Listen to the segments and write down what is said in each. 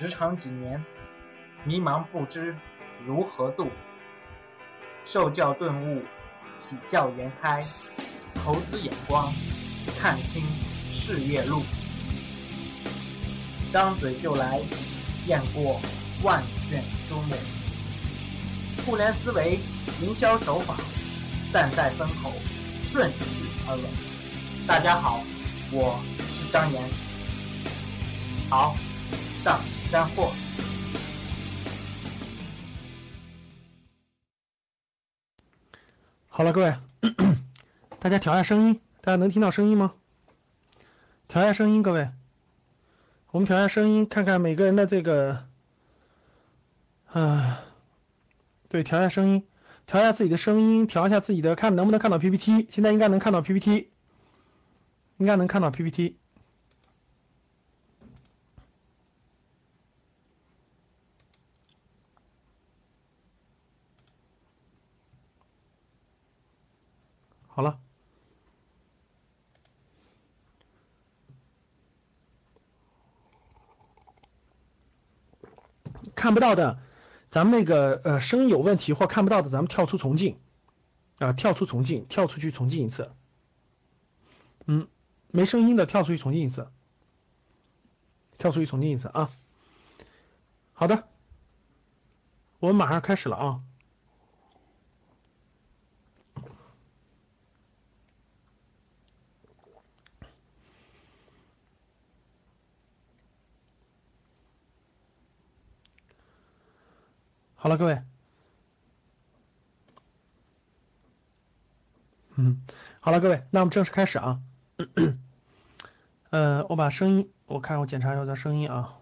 职场几年，迷茫不知如何度，受教顿悟，喜笑颜开，投资眼光，看清事业路，张嘴就来，雁过万卷书目，互联思维，营销手法，站在风口，顺势而为。大家好，我是张岩。好，上干货。好了，各位，大家调下声音，大家能听到声音吗？调下声音，各位，我们调下声音，看看每个人的这个，啊，对，调下声音，调一下自己的声音，调一下自己的，看能不能看到 PPT，现在应该能看到 PPT，应该能看到 PPT。好了，看不到的，咱们那个呃声音有问题或看不到的，咱们跳出重进啊，跳出重进，跳出去重进一次。嗯，没声音的跳出去重进一次，跳出去重进一次啊。好的，我们马上开始了啊。好了，各位，嗯，好了，各位，那我们正式开始啊。呃，我把声音，我看我检查一下这声音啊。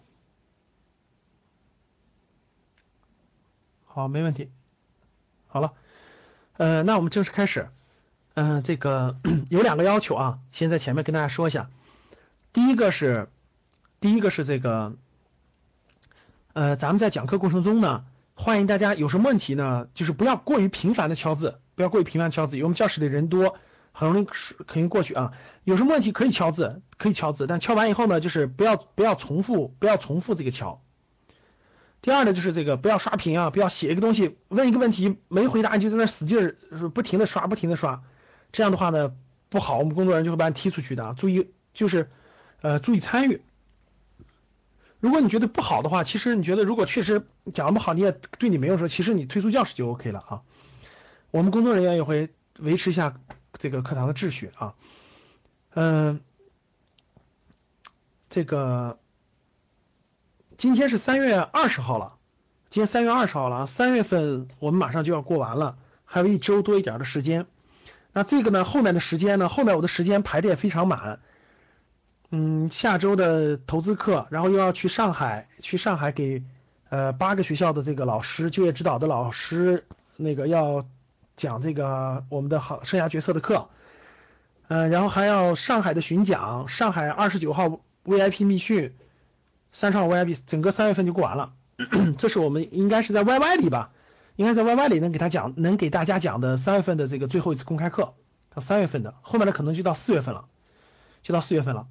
好，没问题。好了，呃，那我们正式开始。嗯，这个 有两个要求啊，先在前面跟大家说一下。第一个是，第一个是这个，呃，咱们在讲课过程中呢。欢迎大家有什么问题呢？就是不要过于频繁的敲字，不要过于频繁敲字，因为我们教室里人多，很容易肯定过去啊。有什么问题可以敲字，可以敲字，但敲完以后呢，就是不要不要重复，不要重复这个敲。第二呢，就是这个不要刷屏啊，不要写一个东西，问一个问题没回答你就在那使劲儿不停的刷，不停的刷，这样的话呢不好，我们工作人员就会把你踢出去的。啊注意就是呃注意参与。如果你觉得不好的话，其实你觉得如果确实讲的不好，你也对你没用说，其实你退出教室就 OK 了啊。我们工作人员也会维持一下这个课堂的秩序啊。嗯，这个今天是三月二十号了，今天三月二十号了啊，三月份我们马上就要过完了，还有一周多一点的时间。那这个呢，后面的时间呢，后面我的时间排的也非常满。嗯，下周的投资课，然后又要去上海，去上海给呃八个学校的这个老师，就业指导的老师，那个要讲这个我们的好生涯决策的课，嗯，然后还要上海的巡讲，上海二十九号 VIP 密训，三十号 VIP，整个三月份就过完了。这是我们应该是在 YY 里吧，应该在 YY 里能给他讲，能给大家讲的三月份的这个最后一次公开课，到三月份的，后面的可能就到四月份了，就到四月份了。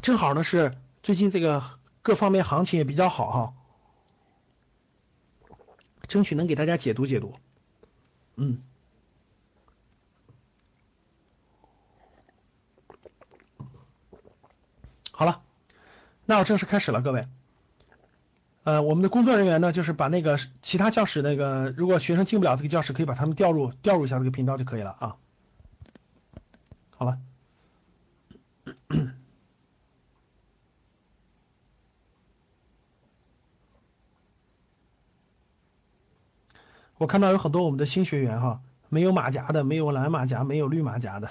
正好呢是最近这个各方面行情也比较好哈，争取能给大家解读解读。嗯，好了，那我正式开始了，各位。呃，我们的工作人员呢，就是把那个其他教室那个，如果学生进不了这个教室，可以把他们调入调入一下这个频道就可以了啊。好了。我看到有很多我们的新学员哈，没有马甲的，没有蓝马甲，没有绿马甲的，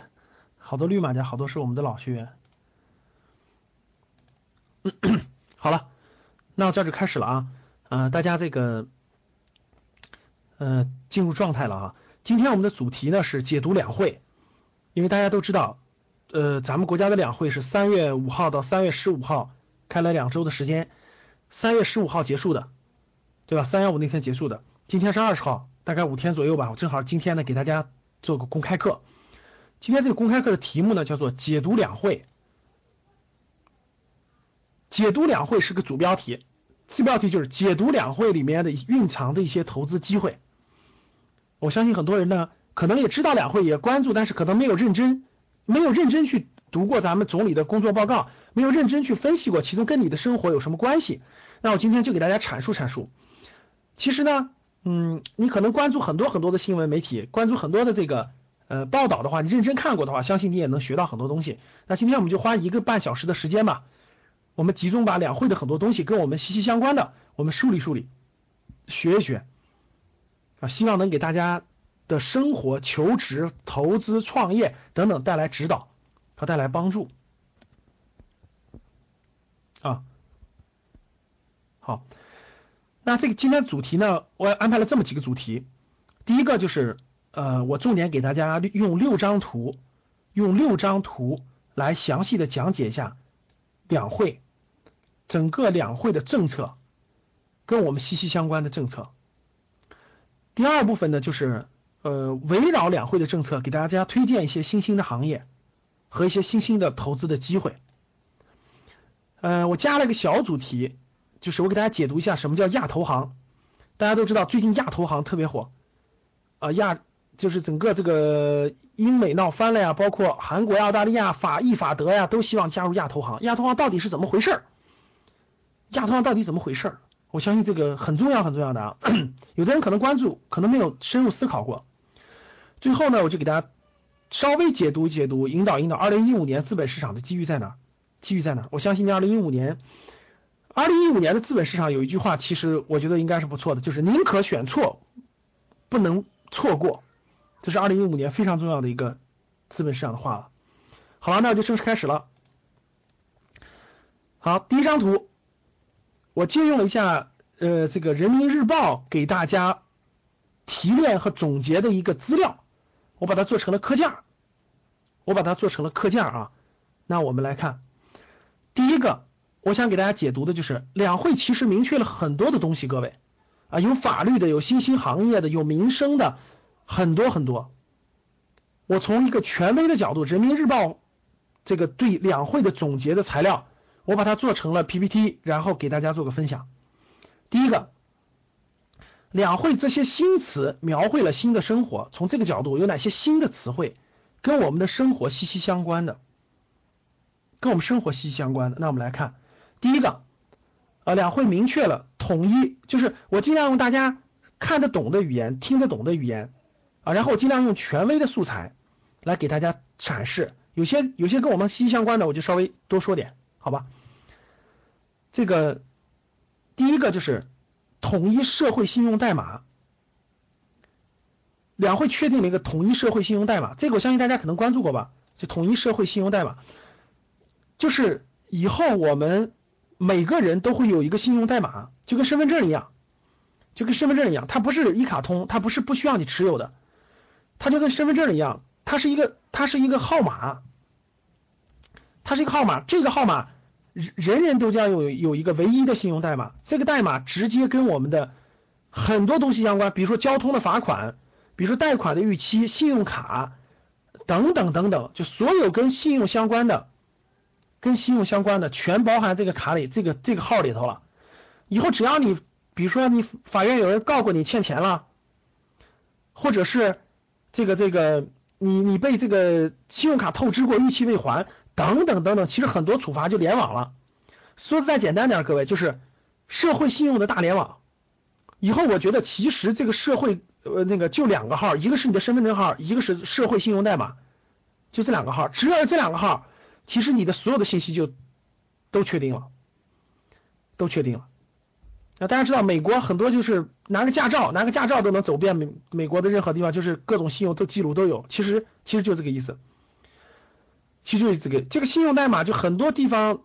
好多绿马甲，好多是我们的老学员。好了，那我这就开始了啊，嗯，大家这个，呃，进入状态了啊。今天我们的主题呢是解读两会，因为大家都知道，呃，咱们国家的两会是三月五号到三月十五号开了两周的时间，三月十五号结束的，对吧？三幺五那天结束的。今天是二十号，大概五天左右吧。我正好今天呢给大家做个公开课。今天这个公开课的题目呢叫做解读两会。解读两会是个主标题，次标题就是解读两会里面的蕴藏的一些投资机会。我相信很多人呢，可能也知道两会，也关注，但是可能没有认真，没有认真去读过咱们总理的工作报告，没有认真去分析过其中跟你的生活有什么关系。那我今天就给大家阐述阐述。其实呢，嗯，你可能关注很多很多的新闻媒体，关注很多的这个呃报道的话，你认真看过的话，相信你也能学到很多东西。那今天我们就花一个半小时的时间吧，我们集中把两会的很多东西跟我们息息相关的，我们梳理梳理，学一学啊，希望能给大家的生活、求职、投资、创业等等带来指导和带来帮助啊。好，那这个今天主题呢，我安排了这么几个主题。第一个就是呃，我重点给大家用六张图，用六张图来详细的讲解一下两会整个两会的政策跟我们息息相关的政策。第二部分呢，就是呃，围绕两会的政策，给大家推荐一些新兴的行业和一些新兴的投资的机会。呃，我加了一个小主题。就是我给大家解读一下什么叫亚投行。大家都知道最近亚投行特别火啊，亚就是整个这个英美闹翻了呀，包括韩国、澳大利亚、法意、法德呀，都希望加入亚投行。亚投行到底是怎么回事儿？亚投行到底怎么回事儿？我相信这个很重要很重要的啊，有的人可能关注，可能没有深入思考过。最后呢，我就给大家稍微解读解读，引导引导。二零一五年资本市场的机遇在哪？机遇在哪？我相信你二零一五年。二零一五年的资本市场有一句话，其实我觉得应该是不错的，就是宁可选错，不能错过。这是二零一五年非常重要的一个资本市场的话了。好了，那我就正式开始了。好，第一张图，我借用了一下呃这个人民日报给大家提炼和总结的一个资料，我把它做成了课件，我把它做成了课件啊。那我们来看第一个。我想给大家解读的就是两会其实明确了很多的东西，各位啊，有法律的，有新兴行业的，有民生的，很多很多。我从一个权威的角度，《人民日报》这个对两会的总结的材料，我把它做成了 PPT，然后给大家做个分享。第一个，两会这些新词描绘了新的生活，从这个角度有哪些新的词汇跟我们的生活息息相关的，跟我们生活息息相关的，那我们来看。第一个，呃，两会明确了统一，就是我尽量用大家看得懂的语言、听得懂的语言啊，然后我尽量用权威的素材来给大家阐释。有些有些跟我们息息相关的，我就稍微多说点，好吧？这个第一个就是统一社会信用代码，两会确定了一个统一社会信用代码，这个我相信大家可能关注过吧？就统一社会信用代码，就是以后我们。每个人都会有一个信用代码，就跟身份证一样，就跟身份证一样，它不是一卡通，它不是不需要你持有的，它就跟身份证一样，它是一个它是一个号码，它是一个号码，这个号码人人都将有有一个唯一的信用代码，这个代码直接跟我们的很多东西相关，比如说交通的罚款，比如说贷款的逾期、信用卡等等等等，就所有跟信用相关的。跟信用相关的全包含这个卡里这个这个号里头了。以后只要你，比如说你法院有人告过你欠钱了，或者是这个这个你你被这个信用卡透支过逾期未还等等等等，其实很多处罚就联网了。说的再简单点，各位就是社会信用的大联网。以后我觉得其实这个社会呃那个就两个号，一个是你的身份证号，一个是社会信用代码，就这两个号，只要这两个号。其实你的所有的信息就都确定了，都确定了。那大家知道，美国很多就是拿个驾照，拿个驾照都能走遍美美国的任何地方，就是各种信用都记录都有。其实其实就这个意思，其实就是这个这个信用代码，就很多地方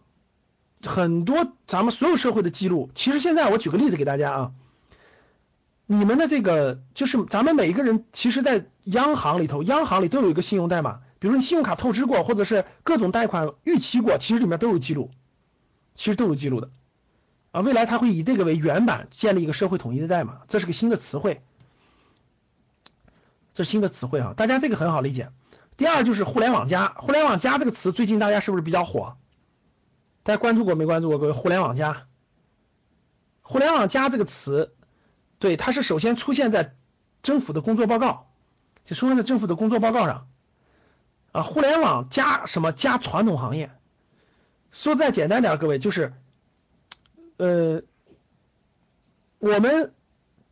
很多咱们所有社会的记录。其实现在我举个例子给大家啊，你们的这个就是咱们每一个人，其实在央行里头，央行里都有一个信用代码。比如说你信用卡透支过，或者是各种贷款逾期过，其实里面都有记录，其实都有记录的啊。未来它会以这个为原版建立一个社会统一的代码，这是个新的词汇，这是新的词汇啊，大家这个很好理解。第二就是互联网加，互联网加这个词最近大家是不是比较火？大家关注过没关注过？各位，互联网加，互联网加这个词，对，它是首先出现在政府的工作报告，就出现在政府的工作报告上啊。互联网加什么加传统行业？说再简单点，各位就是，呃，我们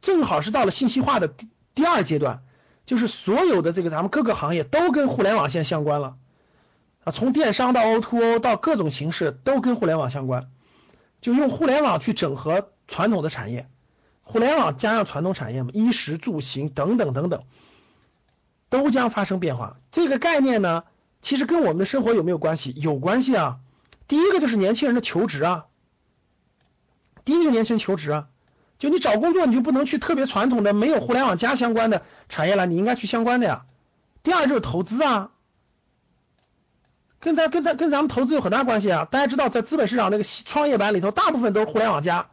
正好是到了信息化的第第二阶段，就是所有的这个咱们各个行业都跟互联网现在相关了。啊，从电商到 O2O 到各种形式都跟互联网相关，就用互联网去整合传统的产业，互联网加上传统产业嘛，衣食住行等等等等，都将发生变化。这个概念呢，其实跟我们的生活有没有关系？有关系啊。第一个就是年轻人的求职啊，第一个年轻人求职啊，就你找工作你就不能去特别传统的没有互联网加相关的产业了，你应该去相关的呀。第二就是投资啊。跟咱跟咱跟咱们投资有很大关系啊！大家知道，在资本市场那个创业板里头，大部分都是互联网加，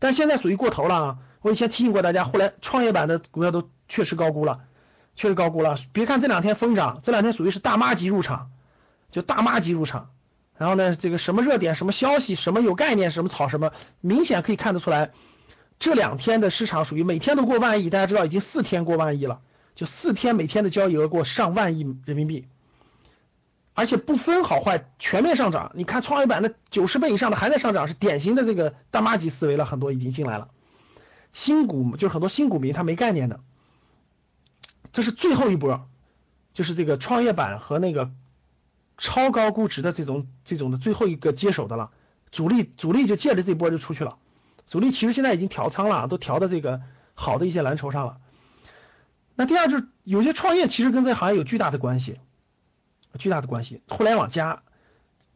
但现在属于过头了啊！我以前提醒过大家，互联创业板的股票都确实高估了，确实高估了。别看这两天疯涨，这两天属于是大妈级入场，就大妈级入场。然后呢，这个什么热点、什么消息、什么有概念、什么炒什么，明显可以看得出来，这两天的市场属于每天都过万亿。大家知道，已经四天过万亿了，就四天每天的交易额过上万亿人民币。而且不分好坏，全面上涨。你看创业板的九十倍以上的还在上涨，是典型的这个大妈级思维了，很多已经进来了。新股就是很多新股民他没概念的，这是最后一波，就是这个创业板和那个超高估值的这种这种的最后一个接手的了。主力主力就借着这波就出去了，主力其实现在已经调仓了，都调到这个好的一些蓝筹上了。那第二就是有些创业其实跟这行业有巨大的关系。巨大的关系，互联网加，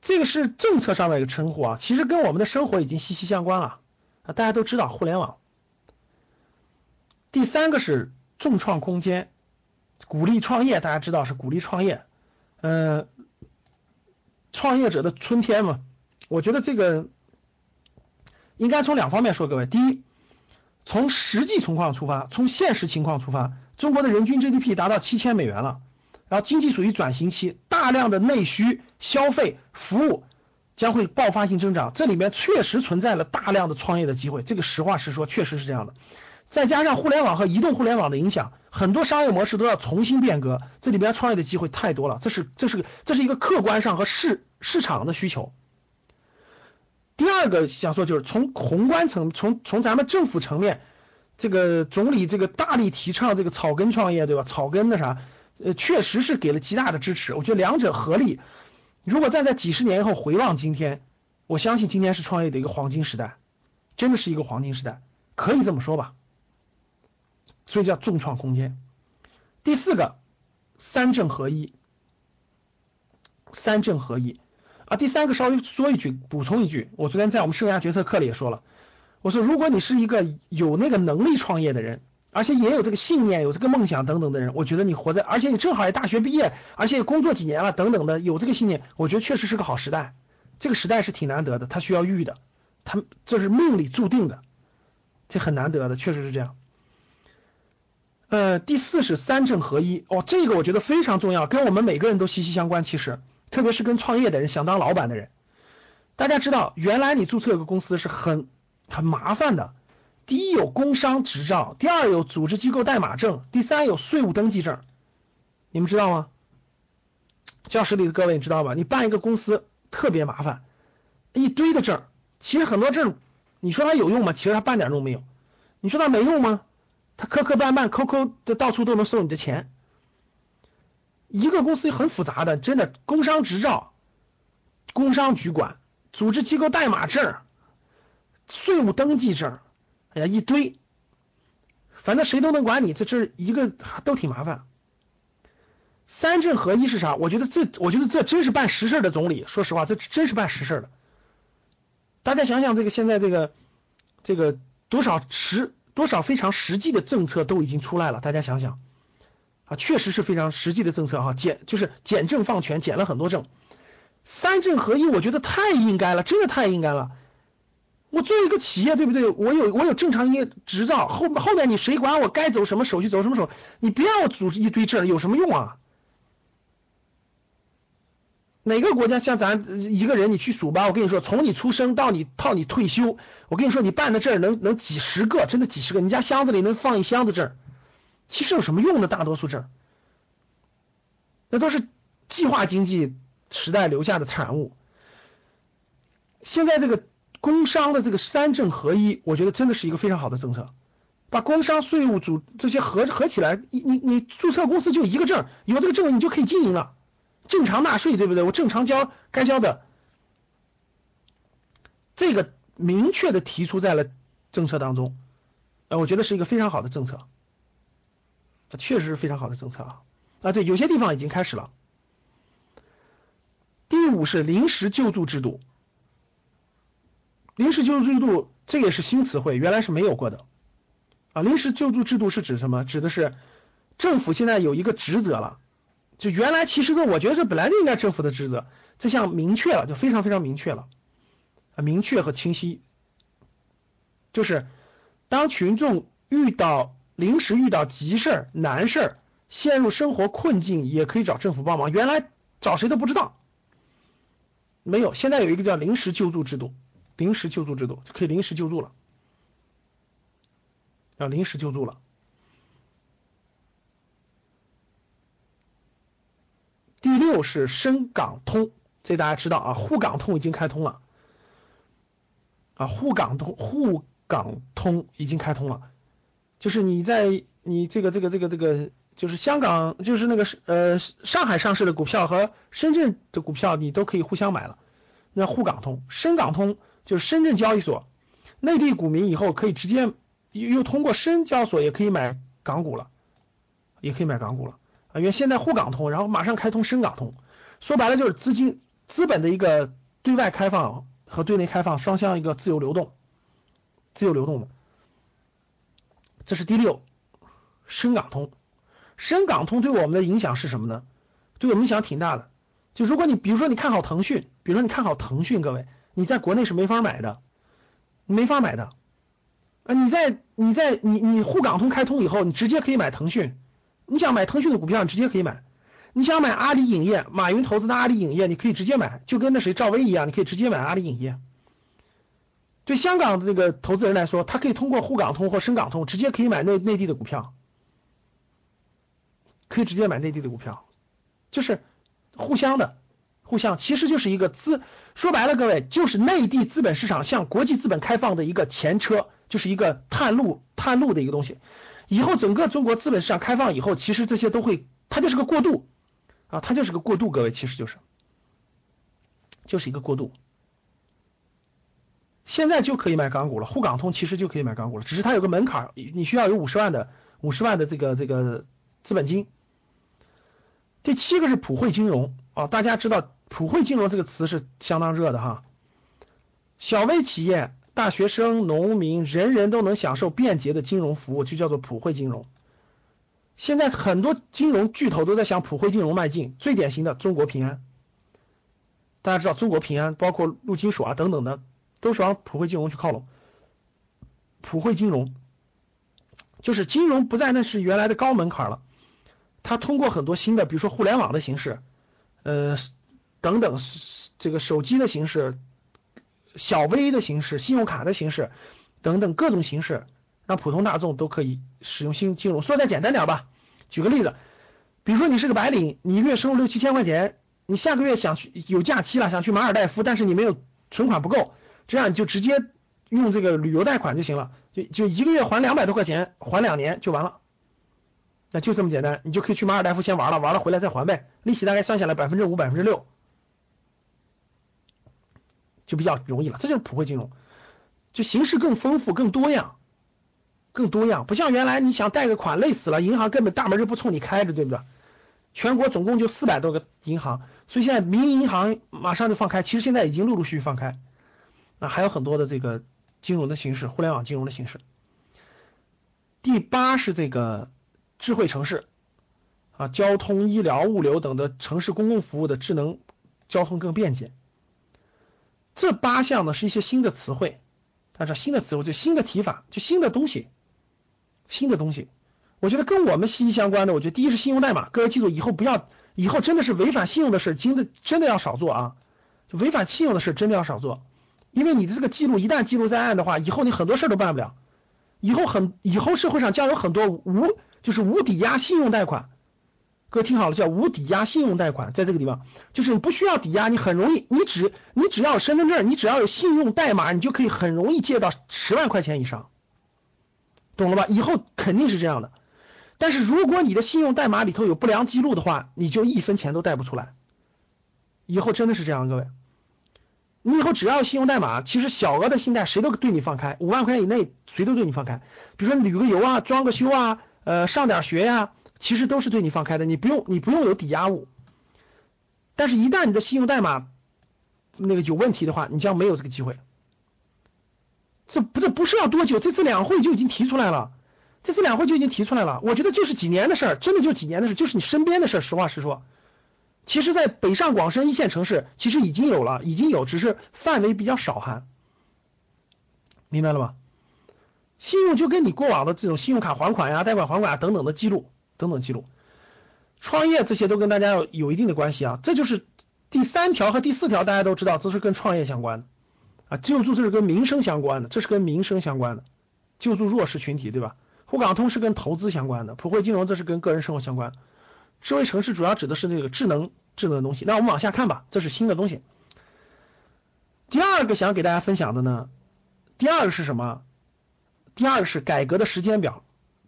这个是政策上的一个称呼啊，其实跟我们的生活已经息息相关了啊，大家都知道互联网。第三个是重创空间，鼓励创业，大家知道是鼓励创业，嗯，创业者的春天嘛，我觉得这个应该从两方面说，各位，第一，从实际情况出发，从现实情况出发，中国的人均 GDP 达到七千美元了。然后经济属于转型期，大量的内需消费服务将会爆发性增长，这里面确实存在了大量的创业的机会，这个实话实说，确实是这样的。再加上互联网和移动互联网的影响，很多商业模式都要重新变革，这里边创业的机会太多了，这是这是这是一个客观上和市市场的需求。第二个想说就是从宏观层，从从咱们政府层面，这个总理这个大力提倡这个草根创业，对吧？草根的啥？呃，确实是给了极大的支持。我觉得两者合力，如果站在几十年以后回望今天，我相信今天是创业的一个黄金时代，真的是一个黄金时代，可以这么说吧。所以叫重创空间。第四个，三证合一，三证合一啊。第三个稍微说一句，补充一句，我昨天在我们生涯决策课里也说了，我说如果你是一个有那个能力创业的人。而且也有这个信念，有这个梦想等等的人，我觉得你活在，而且你正好也大学毕业，而且也工作几年了等等的，有这个信念，我觉得确实是个好时代。这个时代是挺难得的，它需要遇的，它这是命里注定的，这很难得的，确实是这样。呃，第四是三证合一，哦，这个我觉得非常重要，跟我们每个人都息息相关。其实，特别是跟创业的人，想当老板的人，大家知道，原来你注册一个公司是很很麻烦的。第一有工商执照，第二有组织机构代码证，第三有税务登记证，你们知道吗？教室里的各位你知道吧？你办一个公司特别麻烦，一堆的证，其实很多证，你说它有用吗？其实它半点用没有。你说它没用吗？它磕磕绊绊，抠抠的到处都能收你的钱。一个公司很复杂的，真的，工商执照，工商局管，组织机构代码证，税务登记证。哎呀，一堆，反正谁都能管你，这这一个都挺麻烦。三证合一是啥？我觉得这，我觉得这真是办实事的总理。说实话，这真是办实事的。大家想想，这个现在这个这个多少实多少非常实际的政策都已经出来了。大家想想啊，确实是非常实际的政策哈，减就是减政放权，减了很多政。三证合一，我觉得太应该了，真的太应该了。我作为一个企业，对不对？我有我有正常营业执照，后后面你谁管我该走什么手续走什么手？你别让我组织一堆证，有什么用啊？哪个国家像咱一个人你去数吧，我跟你说，从你出生到你到你退休，我跟你说你办的证能能几十个，真的几十个，你家箱子里能放一箱子证，其实有什么用呢？大多数证，那都是计划经济时代留下的产物。现在这个工商的这个三证合一，我觉得真的是一个非常好的政策，把工商税务组这些合合起来，你你你注册公司就一个证，有这个证你就可以经营了。正常纳税，对不对？我正常交该交的，这个明确的提出在了政策当中，呃，我觉得是一个非常好的政策，确实是非常好的政策啊啊，对，有些地方已经开始了。第五是临时救助制度，临时救助制度这也是新词汇，原来是没有过的啊。临时救助制度是指什么？指的是政府现在有一个职责了。就原来其实这我觉得这本来就应该政府的职责，这项明确了，就非常非常明确了，啊，明确和清晰，就是当群众遇到临时遇到急事儿、难事儿，陷入生活困境，也可以找政府帮忙。原来找谁都不知道，没有，现在有一个叫临时救助制度，临时救助制度就可以临时救助了，要临时救助了。第六是深港通，这大家知道啊，沪港通已经开通了，啊，沪港通沪港通已经开通了，就是你在你这个这个这个这个，就是香港就是那个呃上海上市的股票和深圳的股票，你都可以互相买了。那沪港通、深港通就是深圳交易所，内地股民以后可以直接又通过深交所也可以买港股了，也可以买港股了。啊，因为现在沪港通，然后马上开通深港通，说白了就是资金、资本的一个对外开放和对内开放双向一个自由流动，自由流动的，这是第六，深港通，深港通对我们的影响是什么呢？对我们影响挺大的。就如果你比如说你看好腾讯，比如说你看好腾讯，各位，你在国内是没法买的，没法买的。啊，你在你在你你沪港通开通以后，你直接可以买腾讯。你想买腾讯的股票，你直接可以买；你想买阿里影业，马云投资的阿里影业，你可以直接买，就跟那谁赵薇一样，你可以直接买阿里影业。对香港的这个投资人来说，他可以通过沪港通或深港通，直接可以买内内地的股票，可以直接买内地的股票，就是互相的，互相，其实就是一个资，说白了，各位就是内地资本市场向国际资本开放的一个前车，就是一个探路探路的一个东西。以后整个中国资本市场开放以后，其实这些都会，它就是个过渡啊，它就是个过渡，各位其实就是，就是一个过渡。现在就可以买港股了，沪港通其实就可以买港股了，只是它有个门槛，你需要有五十万的五十万的这个这个资本金。第七个是普惠金融啊，大家知道普惠金融这个词是相当热的哈，小微企业。大学生、农民，人人都能享受便捷的金融服务，就叫做普惠金融。现在很多金融巨头都在向普惠金融迈进，最典型的中国平安。大家知道，中国平安包括陆金所啊等等的，都是往普惠金融去靠拢。普惠金融就是金融不再那是原来的高门槛了，它通过很多新的，比如说互联网的形式，呃等等，这个手机的形式。小微的形式、信用卡的形式等等各种形式，让普通大众都可以使用新金融。说再简单点吧，举个例子，比如说你是个白领，你月收入六七千块钱，你下个月想去有假期了，想去马尔代夫，但是你没有存款不够，这样你就直接用这个旅游贷款就行了，就就一个月还两百多块钱，还两年就完了，那就这么简单，你就可以去马尔代夫先玩了，玩了回来再还呗，利息大概算下来百分之五、百分之六。就比较容易了，这就是普惠金融，就形式更丰富、更多样、更多样，不像原来你想贷个款累死了，银行根本大门就不冲你开着，对不对？全国总共就四百多个银行，所以现在民营银行马上就放开，其实现在已经陆陆续续放开，那还有很多的这个金融的形式，互联网金融的形式。第八是这个智慧城市啊，交通、医疗、物流等的城市公共服务的智能交通更便捷。这八项呢是一些新的词汇，大家新的词汇就新的提法，就新的东西，新的东西。我觉得跟我们息息相关的，我觉得第一是信用代码，各位记住以后不要以后真的是违反信用的事，真的真的要少做啊！就违反信用的事真的要少做，因为你的这个记录一旦记录在案的话，以后你很多事都办不了。以后很以后社会上将有很多无就是无抵押信用贷款，各位听好了，叫无抵押信用贷款，在这个地方就是你不需要抵押，你很容易，你只你只要有身份证，你只要有信用代码，你就可以很容易借到十万块钱以上，懂了吧？以后肯定是这样的。但是如果你的信用代码里头有不良记录的话，你就一分钱都贷不出来。以后真的是这样，各位，你以后只要有信用代码，其实小额的信贷谁都对你放开，五万块钱以内谁都对你放开。比如说旅个游啊，装个修啊，呃，上点学呀，其实都是对你放开的，你不用你不用有抵押物。但是，一旦你的信用代码那个有问题的话，你将没有这个机会。这不这不是要多久？这次两会就已经提出来了。这次两会就已经提出来了，我觉得就是几年的事儿，真的就几年的事，就是你身边的事儿。实话实说，其实，在北上广深一线城市，其实已经有了，已经有，只是范围比较少，哈明白了吗？信用就跟你过往的这种信用卡还款呀、贷款还款啊等等的记录，等等记录，创业这些都跟大家有一定的关系啊。这就是第三条和第四条，大家都知道，这是跟创业相关的啊，救助这是跟民生相关的，这是跟民生相关的，救助弱势群体，对吧？沪港通是跟投资相关的，普惠金融这是跟个人生活相关。智慧城市主要指的是那个智能智能的东西。那我们往下看吧，这是新的东西。第二个想给大家分享的呢，第二个是什么？第二个是改革的时间表，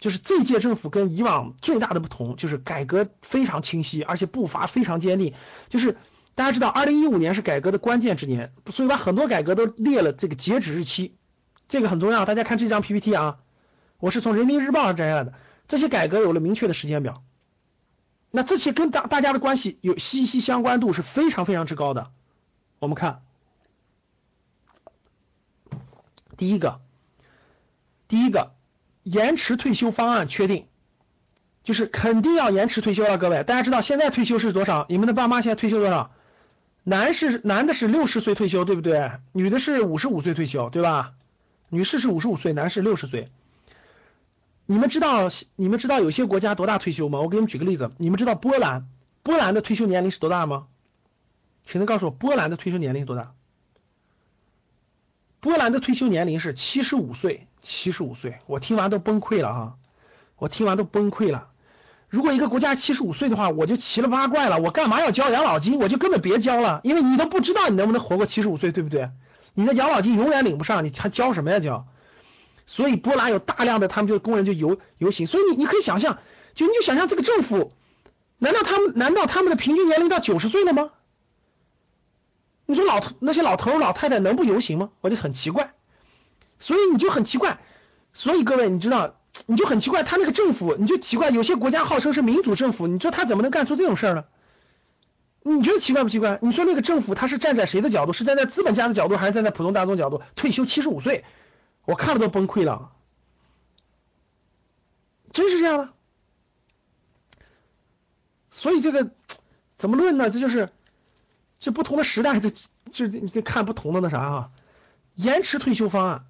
就是这届政府跟以往最大的不同，就是改革非常清晰，而且步伐非常坚定。就是大家知道，二零一五年是改革的关键之年，所以把很多改革都列了这个截止日期，这个很重要。大家看这张 PPT 啊。我是从人民日报上摘下来的，这些改革有了明确的时间表，那这些跟大大家的关系有息息相关度是非常非常之高的。我们看，第一个，第一个延迟退休方案确定，就是肯定要延迟退休了。各位，大家知道现在退休是多少？你们的爸妈现在退休多少？男是男的是六十岁退休，对不对？女的是五十五岁退休，对吧？女士是五十五岁，男士六十岁。你们知道你们知道有些国家多大退休吗？我给你们举个例子，你们知道波兰波兰的退休年龄是多大吗？谁能告诉我波兰的退休年龄是多大？波兰的退休年龄是七十五岁，七十五岁，我听完都崩溃了啊！我听完都崩溃了。如果一个国家七十五岁的话，我就奇了八怪了。我干嘛要交养老金？我就根本别交了，因为你都不知道你能不能活过七十五岁，对不对？你的养老金永远领不上，你还交什么呀交？所以波兰有大量的他们就工人就游游行，所以你你可以想象，就你就想象这个政府，难道他们难道他们的平均年龄到九十岁了吗？你说老头那些老头老太太能不游行吗？我就很奇怪，所以你就很奇怪，所以各位你知道你就很奇怪，他那个政府你就奇怪，有些国家号称是民主政府，你说他怎么能干出这种事儿呢？你觉得奇怪不奇怪？你说那个政府他是站在谁的角度？是站在资本家的角度，还是站在普通大众角度？退休七十五岁。我看了都崩溃了，真是这样的。所以这个怎么论呢？这就是这不同的时代，这这你得看不同的那啥啊。延迟退休方案，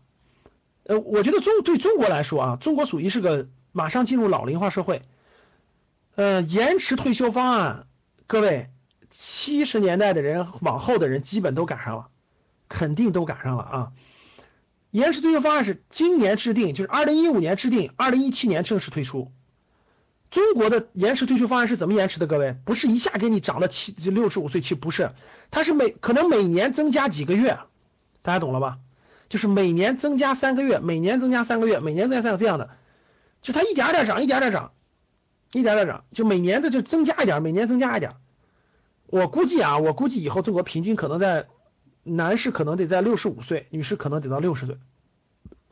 呃，我觉得中对中国来说啊，中国属于是个马上进入老龄化社会。呃，延迟退休方案，各位七十年代的人往后的人基本都赶上了，肯定都赶上了啊。延迟退休方案是今年制定，就是二零一五年制定，二零一七年正式推出。中国的延迟退休方案是怎么延迟的？各位，不是一下给你涨到七六十五岁期，不是，它是每可能每年增加几个月，大家懂了吧？就是每年增加三个月，每年增加三个月，每年增加三个这样的，就它一点点涨，一点点涨，一点点涨，就每年的就增加一点，每年增加一点。我估计啊，我估计以后中国平均可能在。男士可能得在六十五岁，女士可能得到六十岁，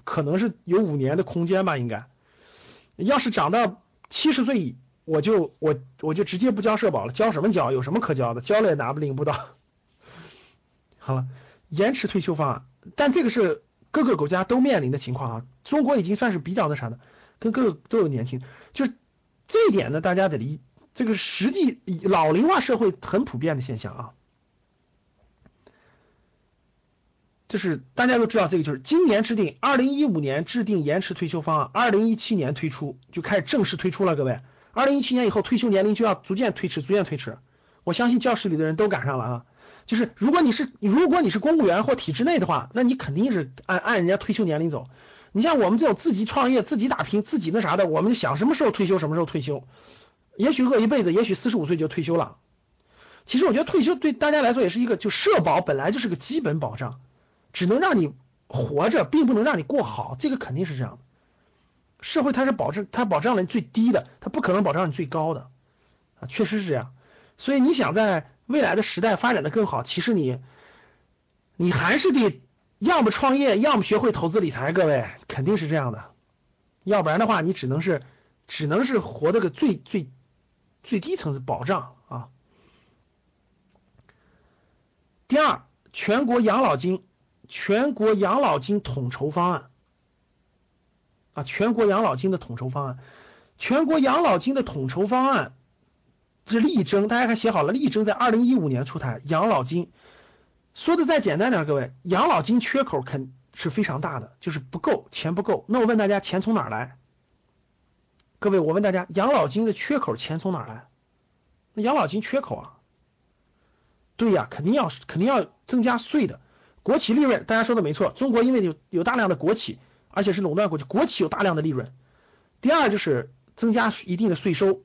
可能是有五年的空间吧，应该。要是涨到七十岁，我就我我就直接不交社保了，交什么交？有什么可交的？交了也拿不领不到。好了，延迟退休方案，但这个是各个国家都面临的情况啊。中国已经算是比较那啥的，跟各个都有年轻，就这一点呢，大家得理，这个实际老龄化社会很普遍的现象啊。就是大家都知道，这个就是今年制定，二零一五年制定延迟退休方案，二零一七年推出就开始正式推出了。各位，二零一七年以后退休年龄就要逐渐推迟，逐渐推迟。我相信教室里的人都赶上了啊。就是如果你是如果你是公务员或体制内的话，那你肯定是按按人家退休年龄走。你像我们这种自己创业、自己打拼、自己那啥的，我们想什么时候退休什么时候退休。也许饿一辈子，也许四十五岁就退休了。其实我觉得退休对大家来说也是一个，就社保本来就是个基本保障，只能让你活着，并不能让你过好，这个肯定是这样的。社会它是保证，它保障了你最低的，它不可能保障你最高的啊，确实是这样。所以你想在未来的时代发展的更好，其实你你还是得要么创业，要么学会投资理财，各位肯定是这样的。要不然的话，你只能是只能是活的个最最最低层次保障啊。第二，全国养老金，全国养老金统筹方案啊，全国养老金的统筹方案，全国养老金的统筹方案是力争，大家看写好了，力争在二零一五年出台养老金。说的再简单点，各位，养老金缺口肯是非常大的，就是不够，钱不够。那我问大家，钱从哪来？各位，我问大家，养老金的缺口钱从哪来？那养老金缺口啊？对呀，肯定要肯定要增加税的，国企利润，大家说的没错，中国因为有有大量的国企，而且是垄断国企，国企有大量的利润。第二就是增加一定的税收，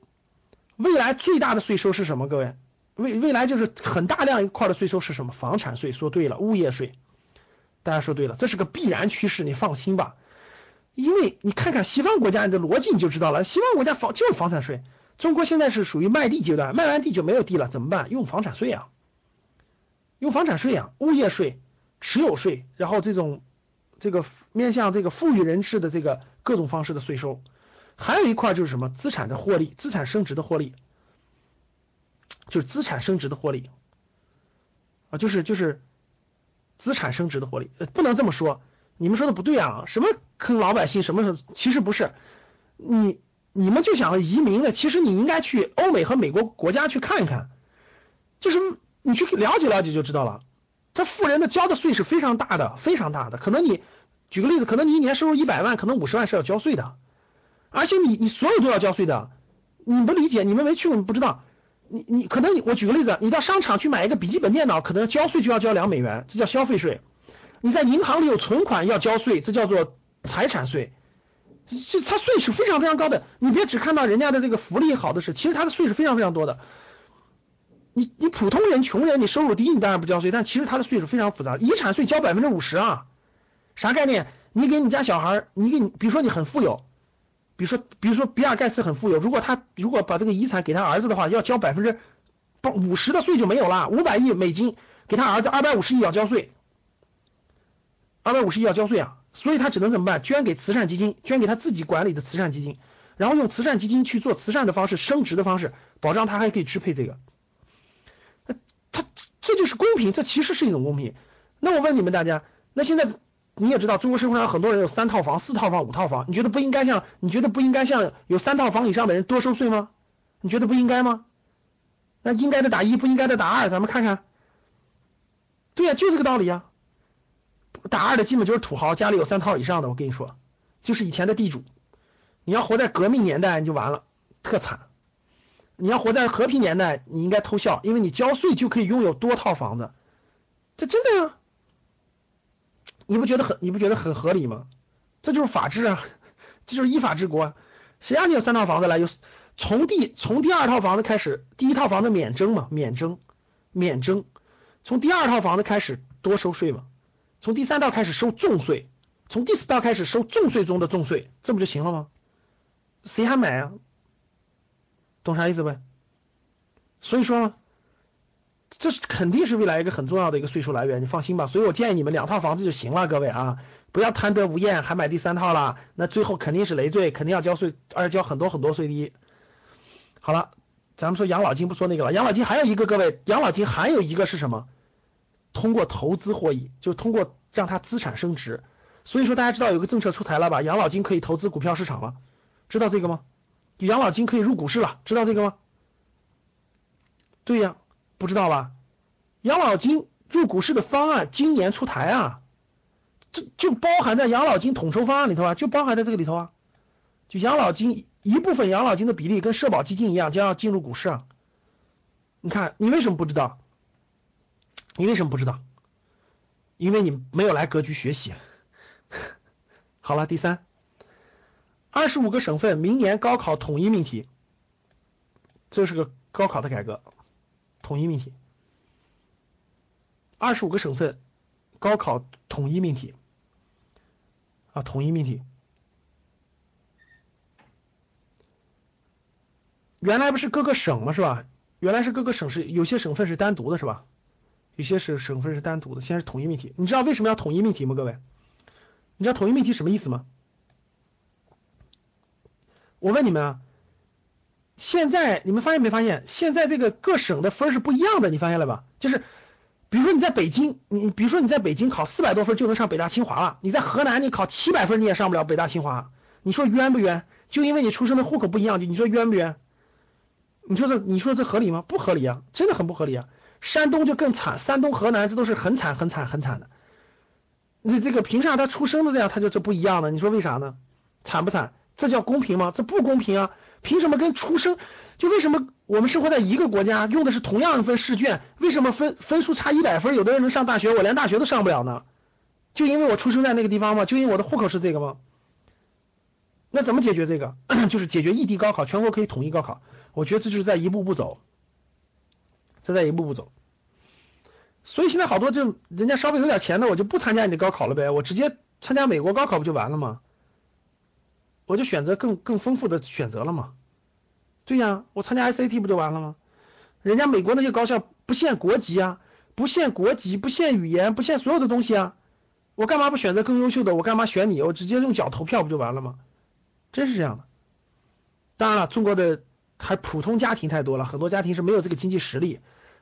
未来最大的税收是什么？各位，未未来就是很大量一块的税收是什么？房产税，说对了，物业税，大家说对了，这是个必然趋势，你放心吧，因为你看看西方国家你的逻辑你就知道了，西方国家房就是房产税，中国现在是属于卖地阶段，卖完地就没有地了，怎么办？用房产税啊。用房产税啊，物业税、持有税，然后这种这个面向这个富裕人士的这个各种方式的税收，还有一块就是什么资产的获利、资产升值的获利，就是资产升值的获利。啊，就是就是资产升值的获利，呃不能这么说，你们说的不对啊，什么坑老百姓，什么其实不是，你你们就想移民的，其实你应该去欧美和美国国家去看一看，就是。你去了解了解就知道了，这富人的交的税是非常大的，非常大的。可能你举个例子，可能你一年收入一百万，可能五十万是要交税的，而且你你所有都要交税的。你不理解，你们没去过，你不知道。你你可能我举个例子，你到商场去买一个笔记本电脑，可能交税就要交两美元，这叫消费税。你在银行里有存款要交税，这叫做财产税。这它税是非常非常高的。你别只看到人家的这个福利好的是，其实它的税是非常非常多的。你你普通人穷人，你收入低，你当然不交税，但其实他的税是非常复杂。遗产税交百分之五十啊，啥概念？你给你家小孩，你给你，比如说你很富有，比如说比如说比尔盖茨很富有，如果他如果把这个遗产给他儿子的话，要交百分之不五十的税就没有了，五百亿美金给他儿子，二百五十亿要交税，二百五十亿要交税啊，所以他只能怎么办？捐给慈善基金，捐给他自己管理的慈善基金，然后用慈善基金去做慈善的方式，升值的方式，保障他还可以支配这个。这就是公平，这其实是一种公平。那我问你们大家，那现在你也知道，中国社会上很多人有三套房、四套房、五套房，你觉得不应该像？你觉得不应该像有三套房以上的人多收税吗？你觉得不应该吗？那应该的打一，不应该的打二，咱们看看。对呀，就这个道理啊。打二的基本就是土豪，家里有三套以上的，我跟你说，就是以前的地主。你要活在革命年代，你就完了，特惨。你要活在和平年代，你应该偷笑，因为你交税就可以拥有多套房子，这真的呀？你不觉得很你不觉得很合理吗？这就是法治啊，这就是依法治国啊。谁让你有三套房子来？有从第从第二套房子开始，第一套房子免征嘛，免征免征，从第二套房子开始多收税嘛，从第三套开始收重税，从第四套开始收重税中的重税，这不就行了吗？谁还买啊？懂啥意思呗？所以说，这是肯定是未来一个很重要的一个税收来源，你放心吧。所以我建议你们两套房子就行了，各位啊，不要贪得无厌，还买第三套了，那最后肯定是累赘，肯定要交税，而且交很多很多税的。好了，咱们说养老金不说那个了，养老金还有一个，各位，养老金还有一个是什么？通过投资获益，就通过让它资产升值。所以说大家知道有个政策出台了吧？养老金可以投资股票市场了，知道这个吗？养老金可以入股市了，知道这个吗？对呀，不知道吧？养老金入股市的方案今年出台啊，这就包含在养老金统筹方案里头啊，就包含在这个里头啊。就养老金一部分养老金的比例跟社保基金一样，将要进入股市啊。你看，你为什么不知道？你为什么不知道？因为你没有来格局学习。好了，第三，二十五个省份明年高考统一命题，这是个高考的改革，统一命题。二十五个省份高考统一命题啊，统一命题。原来不是各个省吗？是吧？原来是各个省是有些省份是单独的，是吧？有些是省份是单独的，现在是统一命题。你知道为什么要统一命题吗？各位，你知道统一命题什么意思吗？我问你们啊，现在你们发现没发现，现在这个各省的分是不一样的，你发现了吧？就是，比如说你在北京，你比如说你在北京考四百多分就能上北大清华了，你在河南你考七百分你也上不了北大清华，你说冤不冤？就因为你出生的户口不一样，你说冤不冤？你说这你说这合理吗？不合理啊，真的很不合理啊。山东就更惨，山东、河南这都是很惨、很惨、很惨的。你这个凭啥他出生的这样他就这不一样的？你说为啥呢？惨不惨？这叫公平吗？这不公平啊！凭什么跟出生就为什么我们生活在一个国家，用的是同样一份试卷，为什么分分数差一百分，有的人能上大学，我连大学都上不了呢？就因为我出生在那个地方吗？就因为我的户口是这个吗？那怎么解决这个？就是解决异地高考，全国可以统一高考。我觉得这就是在一步步走。这在一步步走，所以现在好多就人家稍微有点钱的，我就不参加你的高考了呗，我直接参加美国高考不就完了吗？我就选择更更丰富的选择了嘛。对呀，我参加 SAT 不就完了吗？人家美国那些高校不限国籍啊，不限国籍，不限语言，不限所有的东西啊，我干嘛不选择更优秀的？我干嘛选你？我直接用脚投票不就完了吗？真是这样的。当然了，中国的还普通家庭太多了，很多家庭是没有这个经济实力。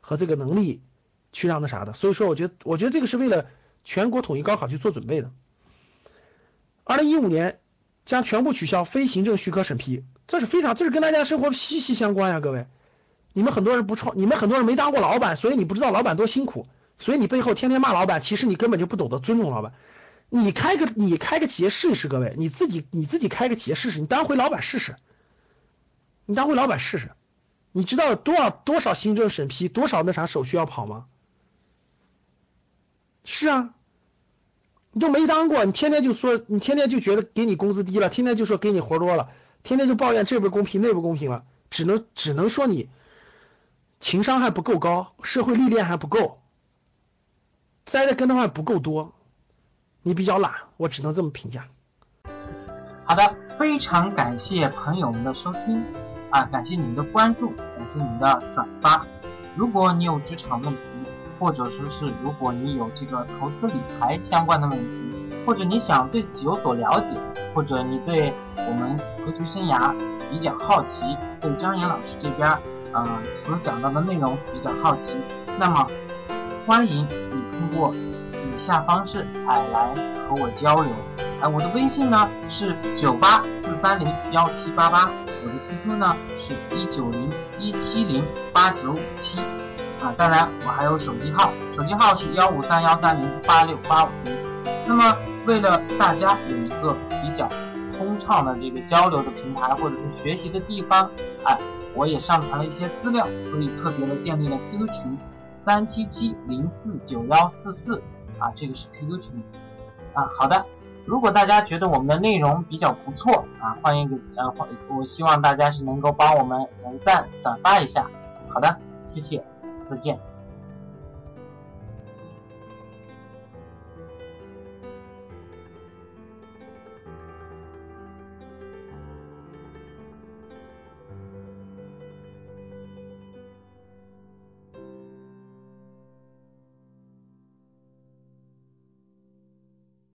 和这个能力去让那啥的，所以说我觉得，我觉得这个是为了全国统一高考去做准备的。二零一五年将全部取消非行政许可审批，这是非常，这是跟大家生活息息相关呀，各位。你们很多人不创，你们很多人没当过老板，所以你不知道老板多辛苦，所以你背后天天骂老板，其实你根本就不懂得尊重老板。你开个你开个企业试一试，各位，你自己你自己开个企业试试，你当回老板试试，你当回老板试试。你知道多少多少行政审批，多少那啥手续要跑吗？是啊，你就没当过，你天天就说，你天天就觉得给你工资低了，天天就说给你活多了，天天就抱怨这不公平那不公平了，只能只能说你情商还不够高，社会历练还不够，栽的跟头还不够多，你比较懒，我只能这么评价。好的，非常感谢朋友们的收听。啊，感谢你们的关注，感谢你们的转发。如果你有职场问题，或者说是如果你有这个投资理财相关的问题，或者你想对此有所了解，或者你对我们格局生涯比较好奇，对张岩老师这边呃所讲到的内容比较好奇，那么欢迎你通过以下方式哎来和我交流。哎，我的微信呢是九八四三零幺七八八。我的 QQ 呢是一九零一七零八九五七啊，当然我还有手机号，手机号是幺五三幺三零八六八五零。那么为了大家有一个比较通畅的这个交流的平台，或者是学习的地方，哎，我也上传了一些资料，所以特别的建立了 QQ 群三七七零四九幺四四啊，这个是 QQ 群啊。好的。如果大家觉得我们的内容比较不错啊，欢迎给呃，我希望大家是能够帮我们点赞转发一下。好的，谢谢，再见。